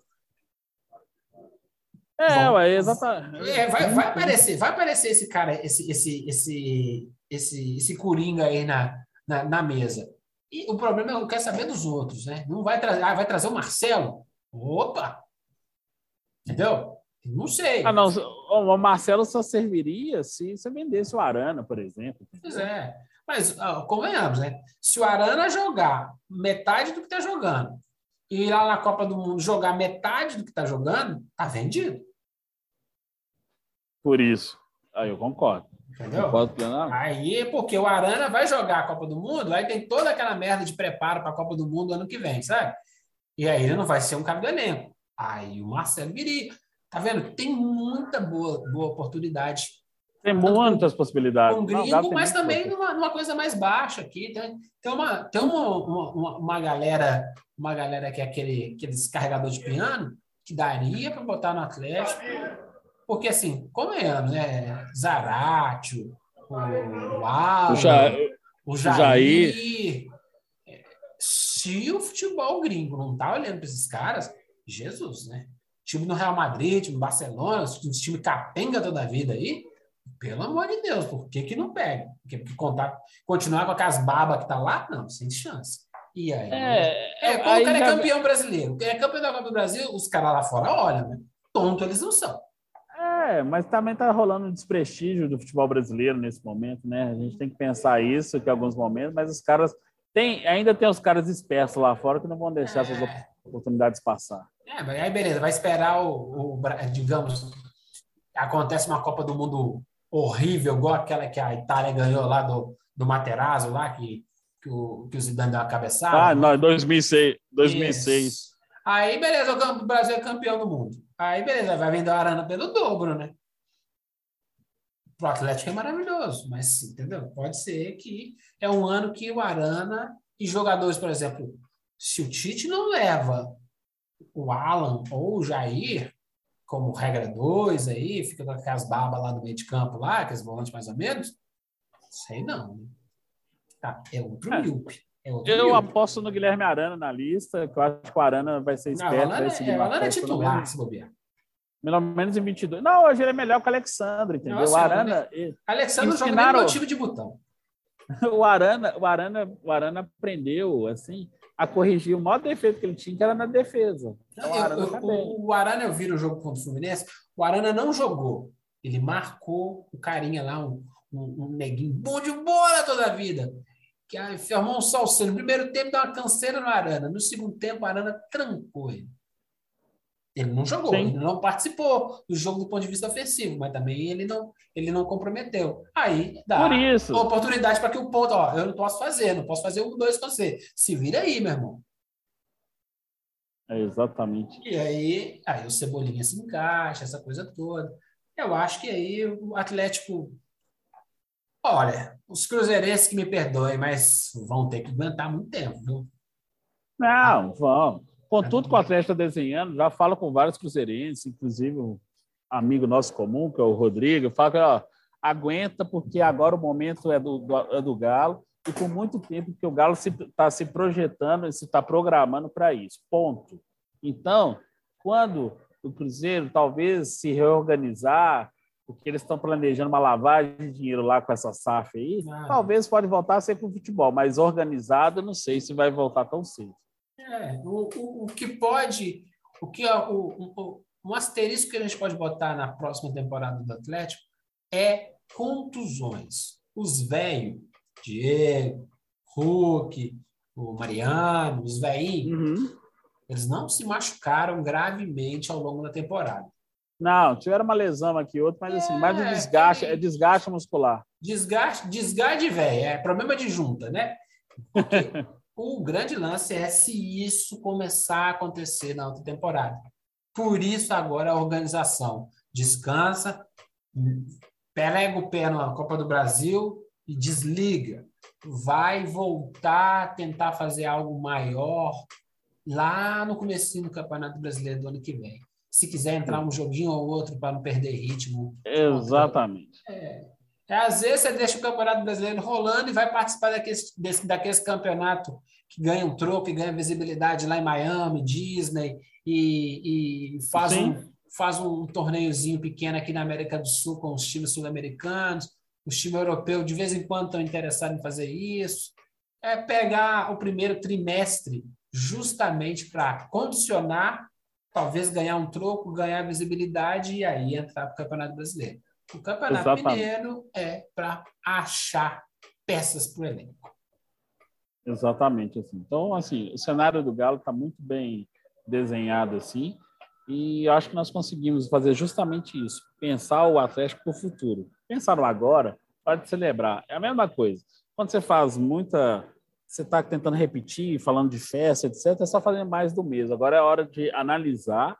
S2: É, ué, exatamente.
S1: É, vai, vai aparecer, vai aparecer esse cara, esse, esse, esse, esse, esse coringa aí na, na, na mesa. E o problema é que eu quero saber dos outros, né? Não vai trazer, ah, vai trazer o Marcelo? Opa! Entendeu? Não sei.
S2: Ah, não, o Marcelo só serviria se você vendesse o Arana, por exemplo.
S1: Pois é. Mas, convenhamos, né? Se o Arana jogar metade do que está jogando e ir lá na Copa do Mundo jogar metade do que está jogando, tá vendido.
S2: Por isso. Aí eu concordo.
S1: Entendeu? Concordo Aí, porque o Arana vai jogar a Copa do Mundo, aí tem toda aquela merda de preparo para a Copa do Mundo ano que vem, sabe? E aí ele não vai ser um cara do elenco. Aí o Marcelo viria. Tá vendo? Tem muita boa, boa oportunidade
S2: tem muitas possibilidades.
S1: Um gringo, não, mas também numa, numa, coisa mais baixa aqui. Tem, tem, uma, tem uma, uma, uma galera, uma galera que é aquele, aquele descarregador de piano que daria para botar no Atlético. Porque, assim, como é, né? Zaratio, o, o Alan, o, ja, o Jair. Jair. Se o futebol gringo não tá olhando para esses caras, Jesus, né? Time no Real Madrid, time no Barcelona, time capenga toda a vida aí, pelo amor de Deus, por que, que não pega? Porque, porque contar, continuar com aquelas babas que tá lá, não, sem chance. E aí? É, é, quando o cara é campeão brasileiro, é campeão da Copa do Brasil, os caras lá fora olham, né? Tonto eles não são.
S2: É, mas também tá rolando um desprestígio do futebol brasileiro nesse momento, né? A gente tem que pensar isso que em alguns momentos, mas os caras tem, ainda tem os caras espertos lá fora que não vão deixar é. essas oportunidades passar.
S1: É, mas aí beleza, vai esperar o, o digamos, acontece uma Copa do Mundo horrível, igual aquela que a Itália ganhou lá do, do Materazzo, lá, que, que, o, que o Zidane deu uma cabeçada.
S2: Ah, não, 2006. 2006. Isso.
S1: Aí, beleza, o Brasil é campeão do mundo. Aí, beleza, vai vender a Arana pelo dobro, né? Pro Atlético é maravilhoso, mas, entendeu? Pode ser que é um ano que o Arana e jogadores, por exemplo, se o Tite não leva o Alan ou o Jair, como regra 2 aí, fica com aquelas barbas lá no meio de campo lá, aqueles volantes mais ou menos. Sei não. Né? Tá, é outro é. míope. É
S2: eu míope. aposto no Guilherme Arana na lista, que eu acho que o Arana vai ser esperto. Não, o Arana,
S1: é, o Arana é titular, se bobear.
S2: Pelo menos em 22. Não, hoje ele é melhor que o Alexandre, entendeu? Nossa, o Arana...
S1: Alexandre ensinaram... joga no time de botão. <laughs>
S2: o Arana, o Arana, o Arana aprendeu, assim, a corrigir o maior defeito que ele tinha, que era na defesa.
S1: Então, o, Arana tá o, o, Arana, eu vi no jogo contra o Fluminense, o Arana não jogou. Ele marcou o carinha lá, um, um, um neguinho bom de bola toda a vida. Que formou um salseiro. No primeiro tempo deu uma canseira no Arana. No segundo tempo, o Arana trancou ele. Ele não jogou, Sim. ele não participou do jogo do ponto de vista ofensivo, mas também ele não, ele não comprometeu. Aí dá oportunidade para que o ponto, ó, eu não posso fazer, não posso fazer um, dois com você. Se vira aí, meu irmão.
S2: É exatamente.
S1: E aí, aí o Cebolinha se encaixa, essa coisa toda. Eu acho que aí o Atlético. Olha, os cruzeirenses que me perdoem, mas vão ter que aguentar muito tempo, viu?
S2: Não, vão. Com tudo que o Atlético está desenhando, já falo com vários cruzeirenses, inclusive um amigo nosso comum, que é o Rodrigo, fala que ó, aguenta, porque agora o momento é do, do, é do Galo, e por muito tempo que o Galo está se, se projetando, se está programando para isso. Ponto. Então, quando o Cruzeiro talvez se reorganizar, porque eles estão planejando uma lavagem de dinheiro lá com essa SAF aí, ah. talvez pode voltar a ser com o futebol, mas organizado, não sei se vai voltar tão cedo.
S1: É, o, o, o que pode, o que o, o, um asterisco que a gente pode botar na próxima temporada do Atlético é contusões. Os velhos, Diego, Hulk, o Mariano, os velhinhos, uhum. eles não se machucaram gravemente ao longo da temporada.
S2: Não, tiveram uma lesão aqui, outro, mas assim, é, mais de desgaste, é, é desgaste muscular.
S1: Desgaste, desgaste, velho, é problema de junta, né? Porque <laughs> o grande lance é se isso começar a acontecer na outra temporada. Por isso, agora a organização descansa, pega o pé na Copa do Brasil e desliga. Vai voltar a tentar fazer algo maior lá no começo do Campeonato Brasileiro do ano que vem se quiser entrar um joguinho ou outro para não perder ritmo.
S2: Exatamente.
S1: É. é. Às vezes você deixa o Campeonato Brasileiro rolando e vai participar daqueles, desse, daqueles campeonato que ganha um troco e ganha visibilidade lá em Miami, Disney, e, e faz, um, faz um torneiozinho pequeno aqui na América do Sul com os times sul-americanos. Os times europeus de vez em quando estão interessados em fazer isso. É pegar o primeiro trimestre justamente para condicionar talvez ganhar um troco, ganhar visibilidade e aí entrar para o Campeonato Brasileiro. O Campeonato Exatamente. Mineiro é para achar peças para o elenco.
S2: Exatamente assim. Então, assim, o cenário do Galo está muito bem desenhado assim, e acho que nós conseguimos fazer justamente isso, pensar o Atlético para o futuro. Pensar agora, pode celebrar. É a mesma coisa. Quando você faz muita você está tentando repetir, falando de festa, etc., é só fazendo mais do mesmo. Agora é hora de analisar,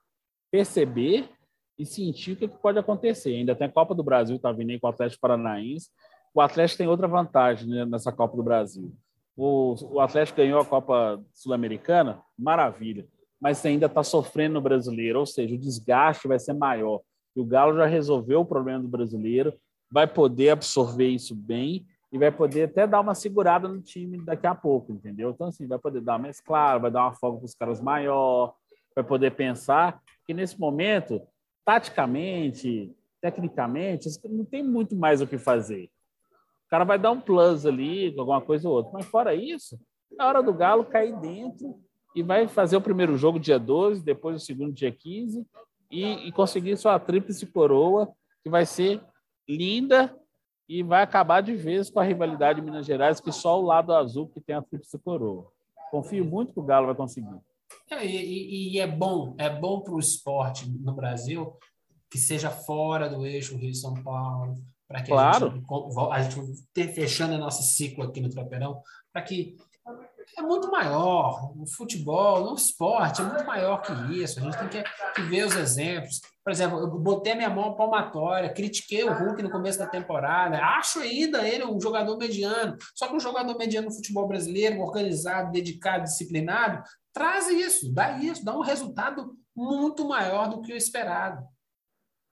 S2: perceber e sentir o que pode acontecer. Ainda tem a Copa do Brasil, está vindo aí com o Atlético Paranaense. O Atlético tem outra vantagem né, nessa Copa do Brasil. O, o Atlético ganhou a Copa Sul-Americana, maravilha, mas ainda está sofrendo no brasileiro, ou seja, o desgaste vai ser maior. E o Galo já resolveu o problema do brasileiro, vai poder absorver isso bem e vai poder até dar uma segurada no time daqui a pouco, entendeu? Então, assim, vai poder dar uma mesclada, vai dar uma folga para os caras maior, vai poder pensar que nesse momento, taticamente, tecnicamente, não tem muito mais o que fazer. O cara vai dar um plus ali, alguma coisa ou outra, mas fora isso, é hora do Galo cair dentro e vai fazer o primeiro jogo dia 12, depois o segundo dia 15 e, e conseguir sua tríplice coroa, que vai ser linda e vai acabar de vez com a rivalidade de Minas Gerais, que só o lado azul que tem a tríplice coroa. Confio muito que o Galo vai conseguir.
S1: É, e, e, é bom, é bom para o esporte no Brasil que seja fora do eixo Rio-São Paulo, para que
S2: claro.
S1: a gente, a gente fechando o nosso ciclo aqui no Tropeirão, para que é muito maior. O futebol, o esporte é muito maior que isso. A gente tem que, que, ver os exemplos. Por exemplo, eu botei minha mão palmatória, critiquei o Hulk no começo da temporada. Acho ainda ele um jogador mediano. Só que um jogador mediano no futebol brasileiro, organizado, dedicado, disciplinado, traz isso, dá isso, dá um resultado muito maior do que o esperado.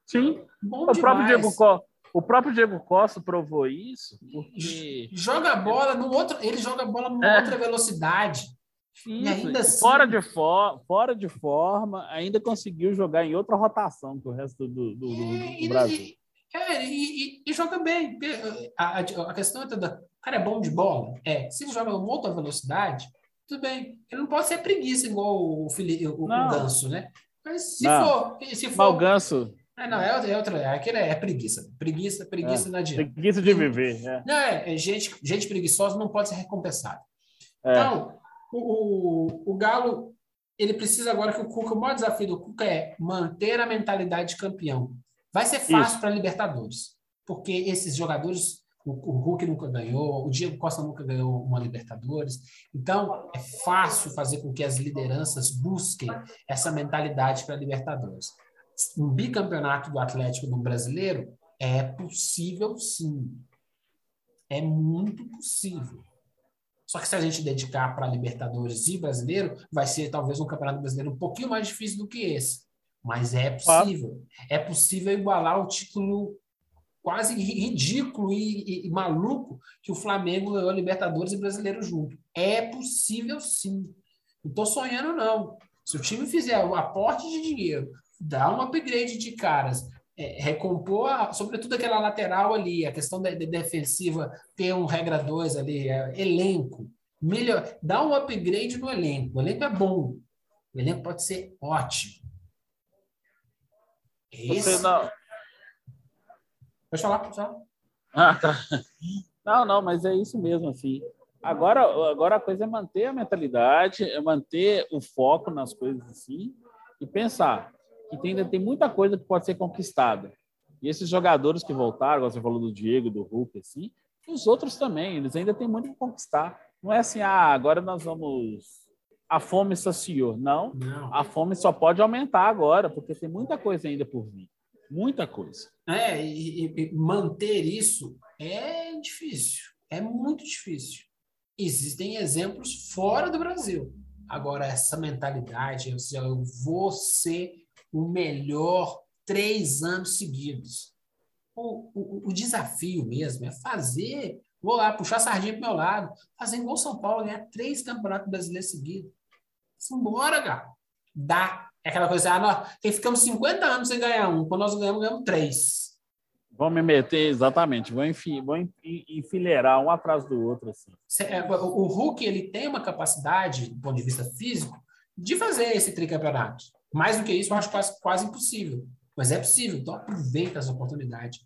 S2: Sim. Bom o demais. próprio Diego Costa o próprio Diego Costa provou isso, porque.
S1: Joga a bola no outro. Ele joga a bola numa é. outra velocidade.
S2: Isso. E ainda assim... fora, de for, fora de forma, ainda conseguiu jogar em outra rotação que o resto do, do, do, é, do Brasil.
S1: E, é, e, e, e, joga bem. A, a, a, questão é toda. O cara é bom de bola? É. Se ele joga em outra velocidade, tudo bem. Ele não pode ser preguiça igual o, Fili, o, o Ganso, né? Mas se
S2: não.
S1: for. Se for
S2: Mas o Ganso,
S1: é, não, é, é outra. É, aquele é, preguiça. Preguiça, preguiça é, não adianta.
S2: Preguiça de viver. É.
S1: Não, é, é, gente, gente preguiçosa não pode ser recompensada. É. Então, o, o, o, Galo, ele precisa agora que o Cuca, o maior desafio do Cuca é manter a mentalidade de campeão. Vai ser fácil para Libertadores, porque esses jogadores, o, Hulk nunca ganhou, o Diego Costa nunca ganhou uma Libertadores. Então, é fácil fazer com que as lideranças busquem essa mentalidade para Libertadores um bicampeonato do Atlético no brasileiro é possível sim. É muito possível. Só que se a gente dedicar para Libertadores e brasileiro, vai ser talvez um campeonato brasileiro um pouquinho mais difícil do que esse. Mas é possível. É possível igualar o título quase ridículo e, e, e maluco que o Flamengo ganhou Libertadores e brasileiro junto. É possível sim. Não estou sonhando, não. Se o time fizer o aporte de dinheiro, dá um upgrade de caras, é, recompor, a, sobretudo aquela lateral ali, a questão da, da defensiva, ter um regra 2 ali, é, elenco. Melhor, dá um upgrade no elenco. O elenco é bom. O elenco pode ser ótimo.
S2: Esse... Você não...
S1: Pode falar, pode falar.
S2: Ah, tá. Não, não, mas é isso mesmo, assim. Agora, agora a coisa é manter a mentalidade, é manter o foco nas coisas assim e pensar que ainda tem muita coisa que pode ser conquistada. E esses jogadores que voltaram, você falou do Diego, do Hulk, assim, os outros também, eles ainda têm muito que conquistar. Não é assim, ah, agora nós vamos. A fome saciou. Não, Não. a fome só pode aumentar agora, porque tem muita coisa ainda por vir. Muita coisa.
S1: É, e, e manter isso é difícil. É muito difícil. Existem exemplos fora do Brasil. Agora, essa mentalidade, eu vou ser o melhor três anos seguidos. O, o, o, desafio mesmo é fazer, vou lá, puxar a sardinha para meu lado, fazer igual São Paulo, ganhar três campeonatos brasileiros seguidos. Vambora, cara. Dá. É aquela coisa, ah, nós ficamos 50 anos sem ganhar um, quando nós ganhamos, ganhamos três.
S2: Vão me meter, exatamente, vão, enfi, vão enfileirar um atrás do outro. Assim.
S1: É, o Hulk ele tem uma capacidade, do ponto de vista físico, de fazer esse tricampeonato. Mais do que isso, eu acho quase, quase impossível. Mas é possível, então aproveita essa oportunidade.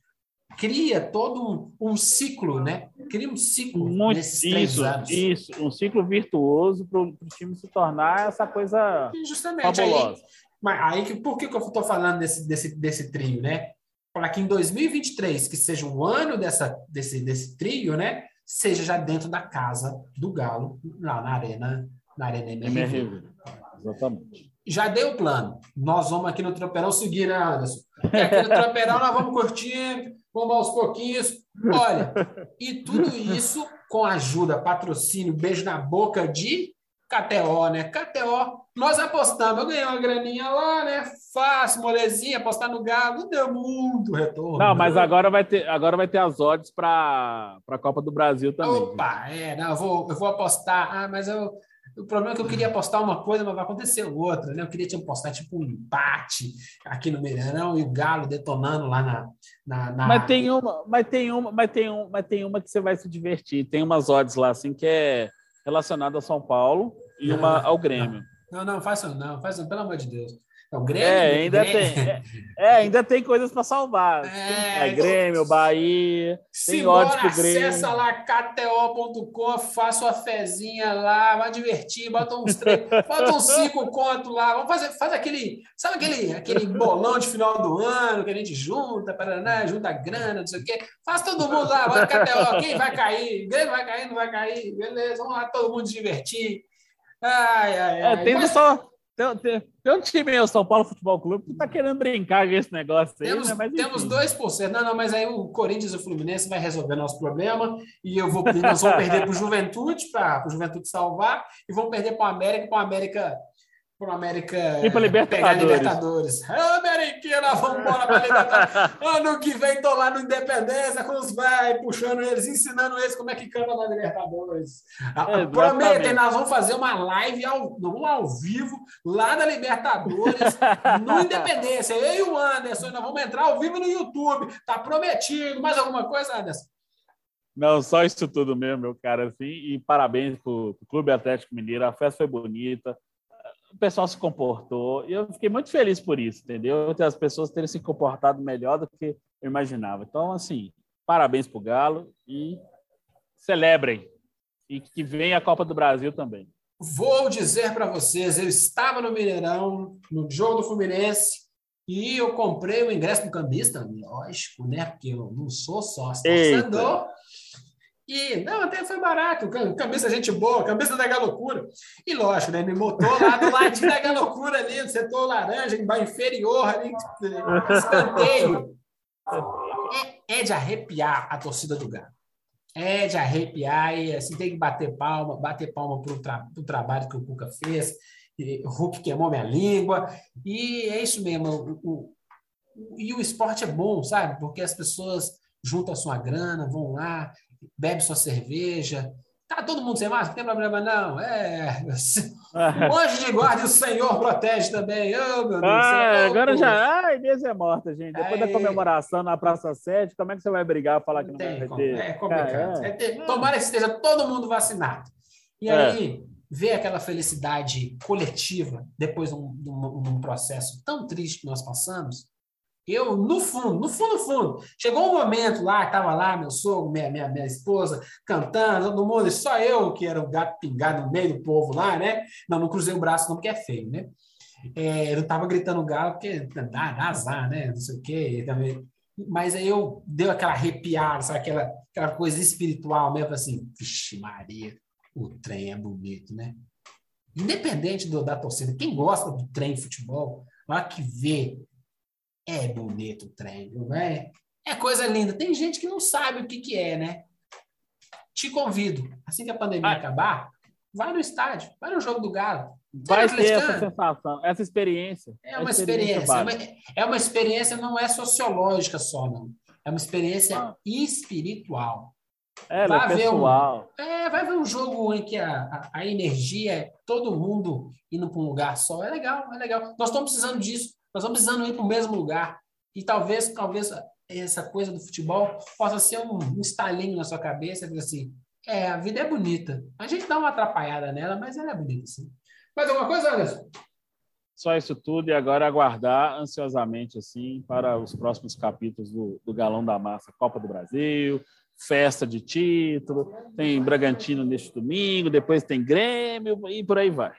S1: Cria todo um, um ciclo, né? Cria um ciclo
S2: Muito, nesses isso, três anos. Isso, um ciclo virtuoso para o time se tornar essa coisa Justamente, fabulosa.
S1: Aí, mas aí, por que, que eu estou falando desse, desse, desse trio, né? Para que em 2023, que seja um ano dessa, desse, desse trio, né? Seja já dentro da casa do Galo, lá na Arena, na Arena MRV.
S2: Exatamente
S1: já dei o plano. Nós vamos aqui no Tropeirão seguir, né, Anderson? E aqui no Tropeirão nós vamos curtindo, vamos aos pouquinhos. Olha, e tudo isso com ajuda, patrocínio, beijo na boca de KTO, né? KTO, nós apostamos. Eu ganhei uma graninha lá, né? Fácil, molezinha, apostar no Galo, deu muito retorno.
S2: Não, mas agora vai ter, agora vai ter as odds para a Copa do Brasil também.
S1: Opa, é, não, eu vou, eu vou apostar. Ah, mas eu o problema é que eu queria postar uma coisa, mas vai acontecer outra, né? Eu queria te postar tipo um empate aqui no Mineirão e o Galo detonando lá na, na, na,
S2: Mas tem uma, mas tem uma, mas tem um, mas tem uma que você vai se divertir. Tem umas odds lá assim que é relacionada a São Paulo e uma ao Grêmio.
S1: Não, não, não faça não, faça pelo amor de Deus.
S2: É, o Grêmio, é, ainda Grêmio. tem. É, é, ainda tem coisas para salvar. É, é Grêmio, Bahia.
S1: Ódio pro Grêmio. Acessa lá kto.com, faça uma fezinha lá, vai divertir, bota uns três, <laughs> bota uns cinco contos lá. Vamos fazer, faz aquele, sabe aquele, aquele bolão de final do ano que a gente junta, paraná, junta grana, não sei o quê. Faz todo mundo lá, bota KTO, quem vai cair? Grêmio vai cair, não vai cair? Beleza, vamos lá, todo mundo se divertir. Ai, ai, ai.
S2: É, tem Mas... só tem, tem, tem, um time aí, o São Paulo Futebol Clube, que tá querendo brincar com esse negócio aí,
S1: temos,
S2: né?
S1: Mas, temos 2%. Não, não, mas aí o Corinthians e o Fluminense vai resolver nosso problema e eu vou, nós vamos perder para o <laughs> Juventude, para o Juventude salvar, e vamos perder para o América, para o América para o América
S2: e para Libertadores.
S1: Libertadores. Ameriquina, vamos embora para Libertadores. ano que vem estou lá no Independência com os velhos, puxando eles, ensinando eles como é que canta na Libertadores. É, Prometem, nós vamos fazer uma live ao, ao vivo lá da Libertadores, no <laughs> Independência. Eu e o Anderson, nós vamos entrar ao vivo no YouTube. Tá prometido. Mais alguma coisa, Anderson?
S2: Não, só isso tudo mesmo, meu cara. Assim, e parabéns para o Clube Atlético Mineiro. A festa foi bonita o pessoal se comportou. E eu fiquei muito feliz por isso, entendeu? As pessoas terem se comportado melhor do que eu imaginava. Então, assim, parabéns para o Galo e celebrem. E que venha a Copa do Brasil também.
S1: Vou dizer para vocês, eu estava no Mineirão, no jogo do Fluminense, e eu comprei o ingresso do cambista, lógico, né? Porque eu não sou sócio torcedor. E, não, até foi barato, camisa gente boa, camisa da Galocura. E lógico, né? Me botou lá do ladinho da Galocura ali, no setor laranja, em inferior ali, escanteio. É, é de arrepiar a torcida do Galo. É de arrepiar e assim tem que bater palma, bater palma para o tra trabalho que o Cuca fez. E, o Hulk queimou minha língua. E é isso mesmo. O, o, e o esporte é bom, sabe? Porque as pessoas juntam a sua grana, vão lá, bebe sua cerveja, Tá todo mundo sem máscara? Não tem problema, não. É. O <laughs> anjo de guarda e o Senhor protege também. Oh, meu Deus
S2: ah,
S1: céu.
S2: agora já. Ai, Deus é morta, gente. Depois da comemoração na Praça 7, como é que você vai brigar falar que não,
S1: tem
S2: vai ter?
S1: É complicado.
S2: É,
S1: É ter- Tomara que esteja todo mundo vacinado. E
S2: É.
S1: aí, ver aquela felicidade coletiva depois de um, de um- de um processo tão triste que nós passamos, eu, no fundo, no fundo, no fundo, chegou um momento lá, estava lá meu sogro, minha, minha, minha esposa, cantando, todo mundo, só eu, que era o gato pingado no meio do povo lá, né? Não, não cruzei o braço não, porque é feio, né? É, eu estava gritando galo, porque dá, dá azar, né? Não sei o quê. Também. Mas aí eu deu aquela arrepiada, sabe? Aquela, aquela coisa espiritual mesmo, assim, vixe Maria, o trem é bonito, né? Independente do, da torcida, quem gosta do trem futebol, lá que vê, é bonito o trem, não é? É coisa linda. Tem gente que não sabe o que, que é, né? Te convido, assim que a pandemia
S2: Ah.
S1: acabar, vai no estádio, vai no jogo do Galo.
S2: Vai
S1: Você
S2: ter
S1: é
S2: essa sensação, essa experiência.
S1: É uma experiência. É
S2: vale.
S1: uma, é uma experiência, não é sociológica só, não. É uma experiência
S2: Ah.
S1: espiritual.
S2: É,
S1: Vai
S2: é
S1: ver um-
S2: pessoal.
S1: É, vai ver um jogo em que a, a, a energia é todo mundo indo para um lugar só. É legal, é legal. Nós estamos precisando disso. Nós estamos precisando ir para o mesmo lugar. E talvez, talvez essa coisa do futebol possa ser um, um estalinho na sua cabeça, dizer assim, é, a vida é bonita. A gente dá uma atrapalhada nela, mas ela é bonita, sim. Mais alguma coisa, Anderson?
S2: Só isso tudo e agora aguardar ansiosamente assim para os próximos capítulos do, do Galão da Massa, Copa do Brasil, festa de título, tem Bragantino neste domingo, depois tem Grêmio e por aí vai.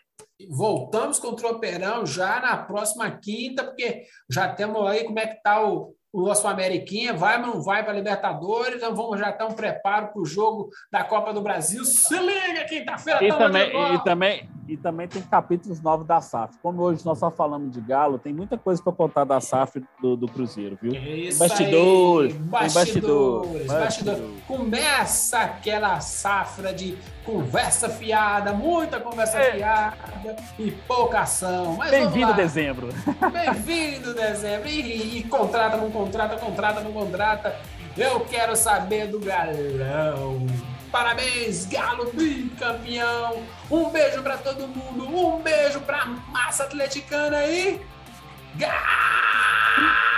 S1: Voltamos com o Tropeirão já na próxima quinta, porque já temos aí como é que está o, o nosso Ameriquinha, vai ou não vai para a Libertadores, então vamos já ter um preparo para o jogo da Copa do Brasil. Se liga, quinta-feira
S2: E também, e, também, e também tem capítulos novos da SAF. Como hoje nós só falamos de Galo, tem muita coisa para contar da SAF do, do Cruzeiro, viu?
S1: Isso
S2: Bastidores,
S1: aí, bastidores,
S2: bastidores,
S1: bastidores. Começa aquela safra de conversa fiada, muita conversa
S2: É.
S1: fiada e pouca ação. <laughs>
S2: Bem-vindo dezembro.
S1: Bem-vindo, dezembro. E, e contrata, não contrata, contrata, não contrata. Eu quero saber do galão. Parabéns, Galo bicampeão. Um beijo para todo mundo. Um beijo para massa atleticana aí. Galo!